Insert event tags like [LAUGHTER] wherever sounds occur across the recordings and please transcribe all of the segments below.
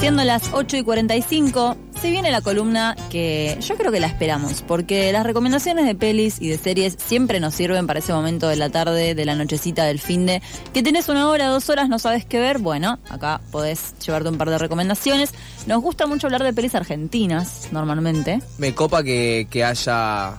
Siendo las 8 y 45, se viene la columna que yo creo que la esperamos, porque las recomendaciones de pelis y de series siempre nos sirven para ese momento de la tarde, de la nochecita, del fin de que tenés una hora, dos horas, no sabes qué ver. Bueno, acá podés llevarte un par de recomendaciones. Nos gusta mucho hablar de pelis argentinas, normalmente. Me copa que, que haya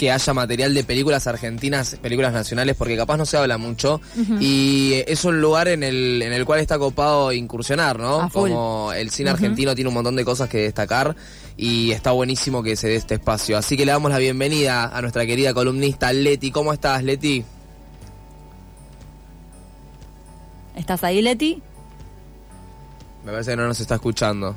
que haya material de películas argentinas, películas nacionales, porque capaz no se habla mucho. Y es un lugar en el, en el cual está copado incursionar, ¿no? A full. Como el cine argentino tiene un montón de cosas que destacar y está buenísimo que se dé este espacio. Así que le damos la bienvenida a nuestra querida columnista Leti. ¿Cómo estás, Leti? ¿Estás ahí, Leti? Me parece que no nos está escuchando.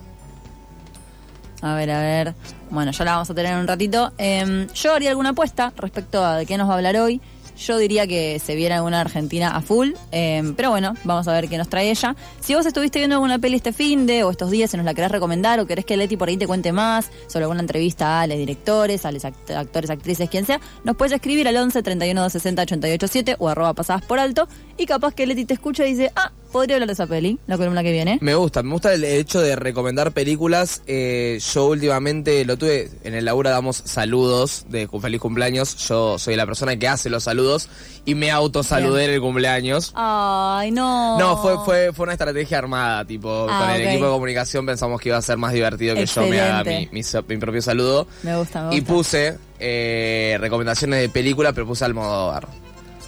A ver, a ver. Bueno, ya la vamos a tener en un ratito. Em, yo haría alguna apuesta respecto a de qué nos va a hablar hoy. Yo diría que se viera alguna Argentina a full, em, pero bueno, vamos a ver qué nos trae ella. Si vos estuviste viendo alguna peli este fin de o estos días y nos la querés recomendar o querés que Leti por ahí te cuente más sobre alguna entrevista a los directores, a los act- actores, actrices, quien sea, nos puedes escribir al 11 31 260 887 o arroba pasadas por alto y capaz que Leti te escucha y dice, ah, podría hablar de esa peli, la columna que viene. Me gusta, me gusta el hecho de recomendar películas. Eh, yo últimamente lo tuve, en el Laura damos saludos de feliz cumpleaños. Yo soy la persona que hace los saludos y me autosaludé en el cumpleaños. Ay, no. No, fue, fue, fue una estrategia armada, tipo, Ah, con el equipo de comunicación pensamos que iba a ser más divertido que yo me haga mi, mi propio saludo. Me gusta, me Y gusta. puse eh, recomendaciones de película, pero puse Almodóvar.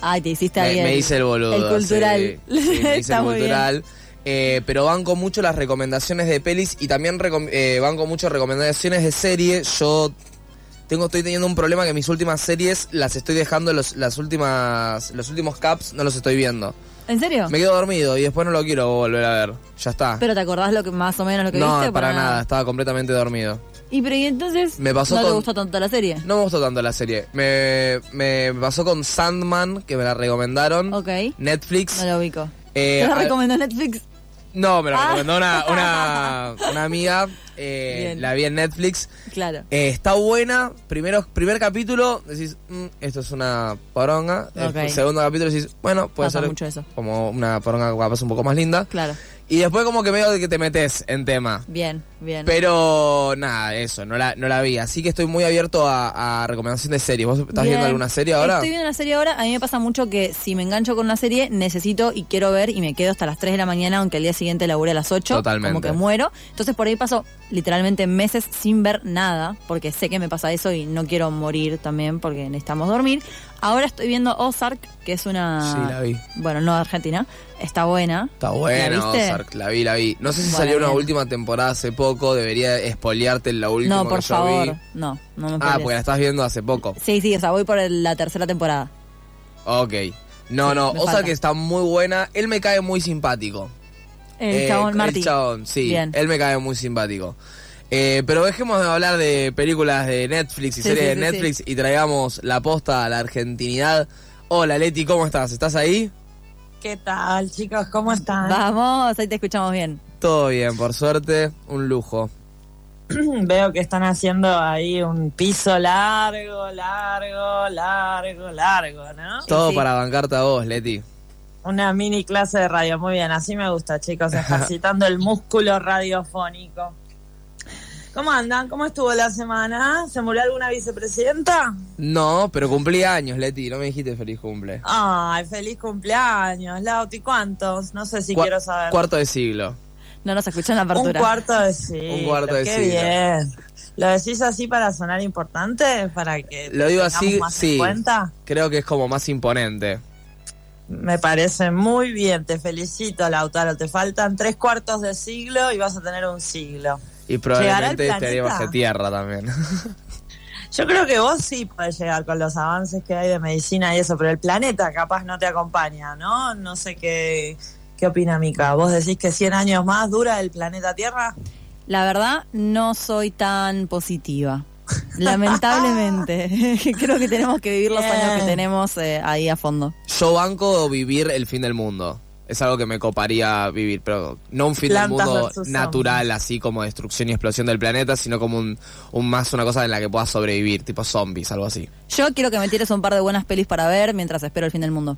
Ay, te hiciste Me, bien. me hice el boludo. El cultural. sí, sí, me [LAUGHS] hice Está el muy bien. cultural. Eh, pero banco mucho las recomendaciones de pelis y también eh, banco mucho recomendaciones de series. Yo tengo, estoy teniendo un problema que mis últimas series las estoy dejando, los, las últimas, los últimos caps no los estoy viendo. ¿En serio? Me quedo dormido y después no lo quiero volver a ver. Ya está. ¿Pero te acordás lo que más o menos lo que no, viste? para nada, estaba completamente dormido. Y pero y entonces Me pasó no te con- gustó tanto la serie. No me gustó tanto la serie. Me, me pasó con Sandman, que me la recomendaron. Ok. Netflix. No lo ubico. Eh, ¿Te lo a- recomendó Netflix? No, me lo Ah. recomendó una, una, [LAUGHS] una amiga. eh, la vi en Netflix. Claro. Eh, está buena. Primero, primer capítulo, decís, "Mm, esto es una poronga. El Ok. segundo capítulo decís, bueno, puede Pasa ser mucho eso. como una poronga capaz un poco más linda. Claro. Y después como que veo de que te metes en tema. Bien, bien. Pero nada, eso, no la, no la vi. Así que estoy muy abierto a, a recomendación de series. ¿Vos estás Bien. viendo alguna serie ahora? Estoy viendo una serie ahora. A mí me pasa mucho que si me engancho con una serie, necesito y quiero ver y me quedo hasta las 3 de la mañana, aunque el día siguiente labure a las 8. Totalmente. Como que muero. Entonces por ahí paso literalmente meses sin ver nada, porque sé que me pasa eso y no quiero morir también porque necesitamos dormir. Ahora estoy viendo Ozark, que es una... Sí, la vi. Bueno, no argentina. Está buena. Está buena, ¿La viste? Ozark, la vi, la vi. No sé si Bueno, salió una última temporada hace poco, debería espolearte la última No, por que yo favor. vi. No, no me Ah, porque la estás viendo hace poco. Sí, sí, o sea, voy por el- la tercera temporada. Ok. No, Sí, no, Ozark está muy buena. Él me cae muy simpático. El Eh, chabón Marty. El chabón, sí. Bien. Él me cae muy simpático. Eh, pero dejemos de hablar de películas de Netflix y Sí, series sí, de Netflix y traigamos la posta a la argentinidad. Hola Leti, ¿cómo estás? ¿Estás ahí? ¿Qué tal, chicos? ¿Cómo están? Vamos, ahí te escuchamos bien. Todo bien, por suerte, un lujo. [CLEARS THROAT] Veo que están haciendo ahí un piso largo, largo, largo, largo, ¿no? Todo sí. para bancarte a vos, Leti. Una mini clase de radio. Muy bien, así me gusta, chicos, [LAUGHS] ejercitando el músculo radiofónico. ¿Cómo andan? ¿Cómo estuvo la semana? ¿Se murió alguna vicepresidenta? No, pero cumplí años, Leti. No me dijiste feliz cumple. Ay, feliz cumpleaños, Lauti. ¿Cuántos? No sé si Cua- quiero saber. Cuarto de siglo. No nos escuchan la Un apertura. cuarto de siglo. Un cuarto de Qué siglo. bien. ¿Lo decís así para sonar importante? ¿Para que Lo digo tengamos así, más en sí. cuenta? Creo que es como más imponente. Me parece muy bien, te felicito, Lautaro. Te faltan tres cuartos de siglo y vas a tener un siglo. Y probablemente ¿Llegará al estaría bajo tierra también. [LAUGHS] Yo creo que vos sí podés llegar con los avances que hay de medicina y eso, pero el planeta capaz no te acompaña, ¿no? No sé qué, qué opina Mica. ¿Vos decís que 100 años más dura el planeta Tierra? La verdad, no soy tan positiva. Lamentablemente. [LAUGHS] [LAUGHS] Creo que tenemos que vivir los Bien. años que tenemos eh, ahí a fondo. Yo banco vivir el fin del mundo. Es algo que me coparía vivir, pero no un fin Plantas del mundo natural, así como destrucción y explosión del planeta, sino como un, un más una cosa en la que puedas sobrevivir, tipo zombies, algo así. Yo quiero que me tires un par de buenas pelis para ver mientras espero el fin del mundo.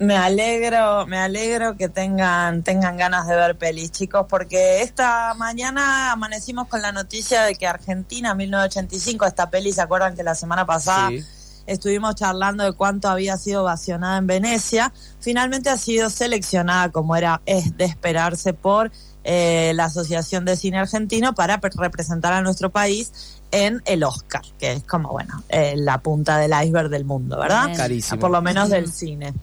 Me alegro, me alegro que tengan, tengan ganas de ver pelis, chicos, porque esta mañana amanecimos con la noticia de que Argentina 1985, esta peli, ¿se acuerdan que la semana pasada Sí. Estuvimos charlando de cuánto había sido ovacionada en Venecia? Finalmente ha sido seleccionada, como era es de esperarse, por eh, la Asociación de Cine Argentino para representar a nuestro país en el Oscar, que es como, bueno, eh, la punta del iceberg del mundo, ¿verdad? Carísimo. por lo menos del cine.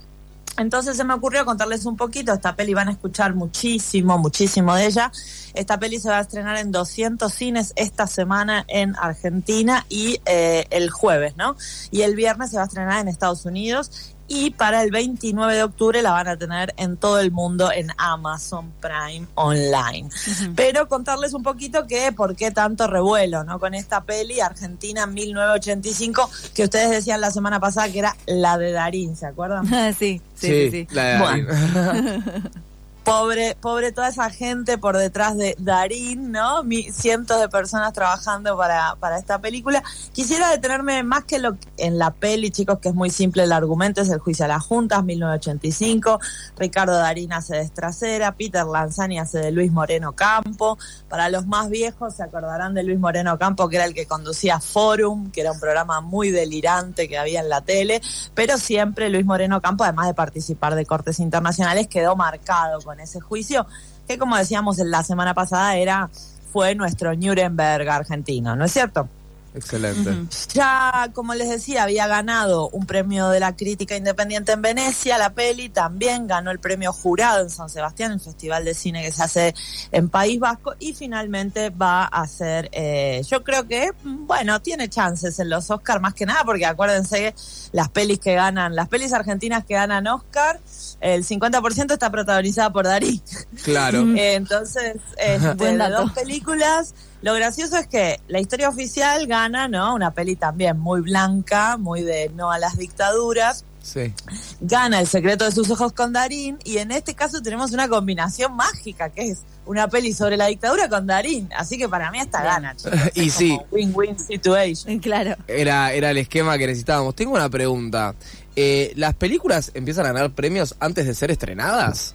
Entonces se me ocurrió contarles un poquito, esta peli van a escuchar muchísimo, muchísimo de ella. Esta peli se va a estrenar en 200 cines esta semana en Argentina y eh, el jueves, ¿no? Y el viernes se va a estrenar en Estados Unidos y para el 29 de octubre la van a tener en todo el mundo en Amazon Prime Online. Pero contarles un poquito que por qué tanto revuelo, ¿no? Con esta peli Argentina 1985 que ustedes decían la semana pasada que era la de Darín, ¿se acuerdan? [LAUGHS] sí, sí, sí, sí. la de Bueno. [LAUGHS] Pobre, pobre toda esa gente por detrás de Darín, ¿no? Cientos de personas trabajando para, para esta película. Quisiera detenerme más que lo en la peli, chicos, que es muy simple el argumento, es el juicio a las juntas, 1985. Ricardo Darín hace de Estracera, Peter Lanzani hace de Luis Moreno Campo. Para los más viejos se acordarán de Luis Moreno Campo, que era el que conducía Forum, que era un programa muy delirante que había en la tele, pero siempre Luis Moreno Campo, además de participar de cortes internacionales, quedó marcado con ese juicio, que como decíamos en la semana pasada, era fue nuestro Nuremberg argentino, ¿no es cierto? Excelente. Ya, como les decía, había ganado un premio de la crítica independiente en Venecia, la peli, también ganó el premio jurado en San Sebastián, el festival de cine que se hace en País Vasco, y finalmente va a ser, eh, yo creo que, bueno, tiene chances en los Oscars, más que nada, porque acuérdense, las pelis que ganan, las pelis argentinas que ganan Oscar, el 50% está protagonizada por Darín. Claro. Eh, [LAUGHS] Entonces, este, de dato. dos películas. Lo gracioso es que la historia oficial gana, ¿no? Una peli también muy blanca, muy de no a las dictaduras. Sí. Gana El secreto de sus ojos con Darín. Y en este caso tenemos una combinación mágica, que es una peli sobre la dictadura con Darín. Así que para mí esta Bien. gana, chicos. [LAUGHS] Y Es sí. Win-win situation. Claro. Era, era el esquema que necesitábamos. Tengo una pregunta. Eh, ¿Las películas empiezan a ganar premios antes de ser estrenadas?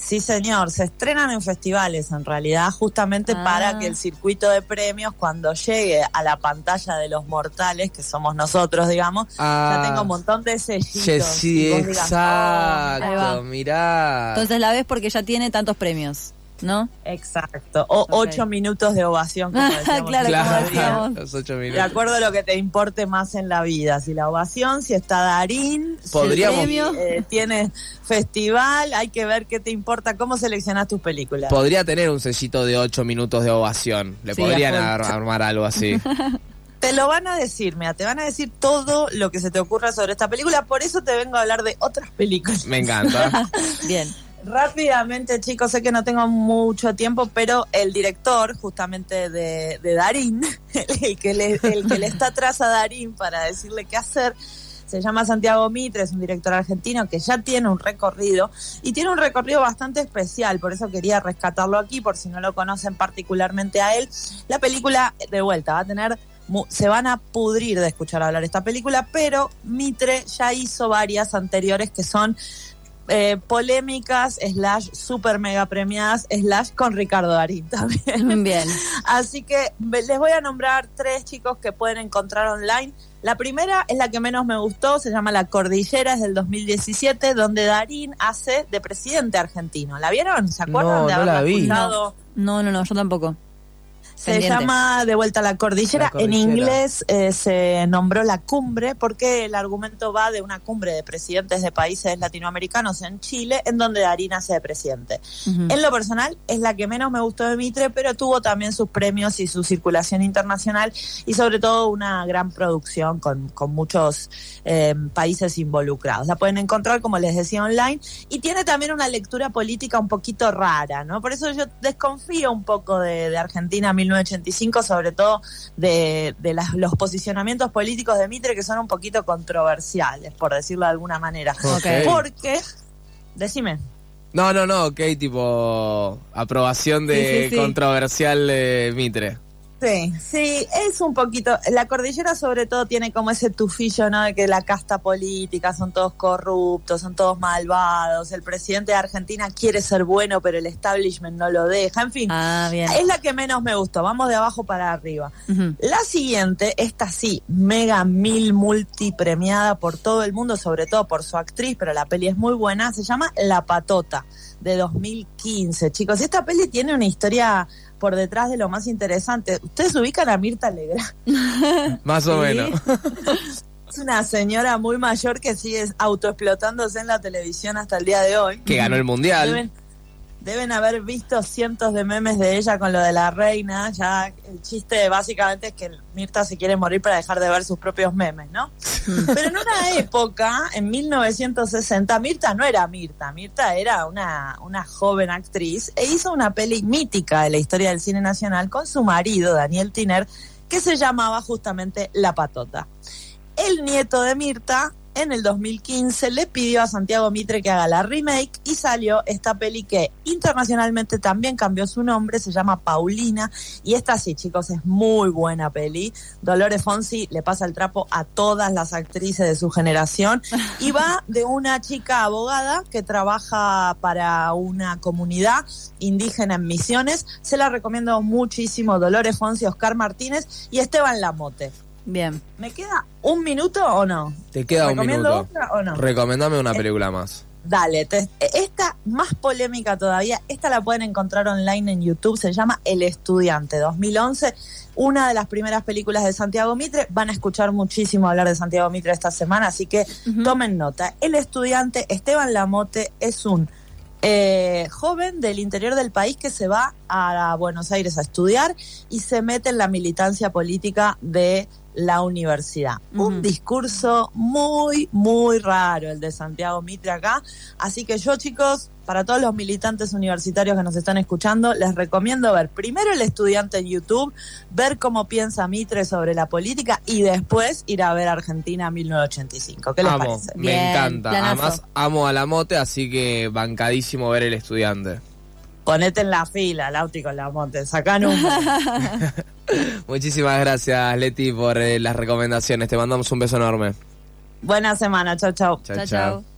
Sí, señor, se estrenan en festivales en realidad, justamente Ah. para que el circuito de premios, cuando llegue a la pantalla de los mortales, que somos nosotros, digamos, Ah. ya tenga un montón de sellitos. Che, y sí, vos digas, exacto. Mirá. Entonces la ves porque ya tiene tantos premios, ¿no? "Oh, exacto. O ocho minutos de ovación, como [LAUGHS] decíamos Claro, los ocho De minutos. acuerdo a lo que te importe más en la vida, si la ovación, si está Darín, si Podríamos- el premio, eh, tiene festival, hay que ver qué te importa, cómo seleccionas tus películas. Podría tener un sellito de ocho minutos de ovación. Le Sí, podrían armar algo así. [LAUGHS] Te lo van a decir, mira, te van a decir todo lo que se te ocurra sobre esta película, por eso te vengo a hablar de otras películas. Me encanta. [LAUGHS] Bien. Rápidamente, chicos, sé que no tengo mucho tiempo, pero el director justamente de, Darín, [LAUGHS] el que, le, el que le está atrás a Darín para decirle qué hacer, se llama Santiago Mitre, es un director argentino que ya tiene un recorrido y tiene un recorrido bastante especial, por eso quería rescatarlo aquí, por si no lo conocen particularmente a él. La película, de vuelta, va a tener se van a pudrir de escuchar hablar esta película, pero Mitre ya hizo varias anteriores que son eh, polémicas, slash super mega premiadas, slash con Ricardo Darín [LAUGHS] también. Bien. Así que les voy a nombrar tres chicos que pueden encontrar online. La primera es la que menos me gustó, se llama La Cordillera, es del 2017, donde Darín hace de presidente argentino. ¿La vieron? ¿Se acuerdan No, de no haberla la vi. escuchado? No, no, no, yo tampoco. Se llama De vuelta a la cordillera. La cordillera. En inglés eh, se nombró la cumbre porque el argumento va de una cumbre de presidentes de países latinoamericanos en Chile, en donde Darín hace de presidente. En lo personal es la que menos me gustó de Mitre, pero tuvo también sus premios y su circulación internacional y sobre todo una gran producción con, con muchos eh, países involucrados. La pueden encontrar, como les decía, online y tiene también una lectura política un poquito rara, ¿no? Por eso yo desconfío un poco de, de Argentina 1985, sobre todo de, de las- los posicionamientos políticos de Mitre que son un poquito controversiales, por decirlo de alguna manera. Porque, decime. No, no, no, ok, tipo aprobación de Sí, sí, sí. controversial de Mitre. Sí, sí, es un poquito. La cordillera, sobre todo, tiene como ese tufillo, ¿no? De que la casta política son todos corruptos, son todos malvados. El presidente de Argentina quiere ser bueno, pero el establishment no lo deja. En fin, Ah, bien. es la que menos me gustó. Vamos de abajo para arriba. La siguiente, esta sí, mega mil multipremiada por todo el mundo, sobre todo por su actriz, pero la peli es muy buena, se llama La Patota, de 2015. Chicos, esta peli tiene una historia por detrás de lo más interesante. Ustedes ubican a Mirta Legrand. [LAUGHS] Más o menos. [LAUGHS] Es una señora muy mayor que sigue autoexplotándose en la televisión hasta el día de hoy. que ganó el mundial. Deben, haber visto cientos de memes de ella con lo de la reina. Ya el chiste básicamente es que Mirta se quiere morir para dejar de ver sus propios memes, ¿no? [LAUGHS] Pero en una época, en 1960, Mirta no era Mirta. Mirta era una, una joven actriz e hizo una peli mítica de la historia del cine nacional con su marido, Daniel Tiner, que se llamaba justamente La Patota. El nieto de Mirta en el 2015 le pidió a Santiago Mitre que haga la remake y salió esta peli que internacionalmente también cambió su nombre, se llama Paulina y esta sí chicos es muy buena peli. Dolores Fonsi le pasa el trapo a todas las actrices de su generación [LAUGHS] y va de una chica abogada que trabaja para una comunidad indígena en Misiones. Se la recomiendo muchísimo Dolores Fonsi, Oscar Martínez y Esteban Lamote. Bien. ¿Me queda un minuto o no? Te queda un ¿Recomiendo minuto. otra o no? Recomendame una película más. Dale, te- esta más polémica todavía, esta la pueden encontrar online en YouTube, se llama El Estudiante 2011, una de las primeras películas de Santiago Mitre, van a escuchar muchísimo hablar de Santiago Mitre esta semana, así que tomen nota. El Estudiante, Esteban Lamote, es un eh, joven del interior del país que se va a Buenos Aires a estudiar y se mete en la militancia política de la universidad. Un discurso muy, muy raro el de Santiago Mitre acá. Así que yo, chicos, para todos los militantes universitarios que nos están escuchando, les recomiendo ver primero el estudiante en YouTube, ver cómo piensa Mitre sobre la política y después ir a ver Argentina 1985. ¿Qué les amo, parece? me Bien, encanta. planazo. Además, amo a la mote, así que bancadísimo ver el estudiante. Ponete en la fila, Lauti con la monte, sacan [LAUGHS] un... Muchísimas gracias, Leti, por eh, las recomendaciones. Te mandamos un beso enorme. Buena semana, chau, chau. Chao, Chao, chao. chao.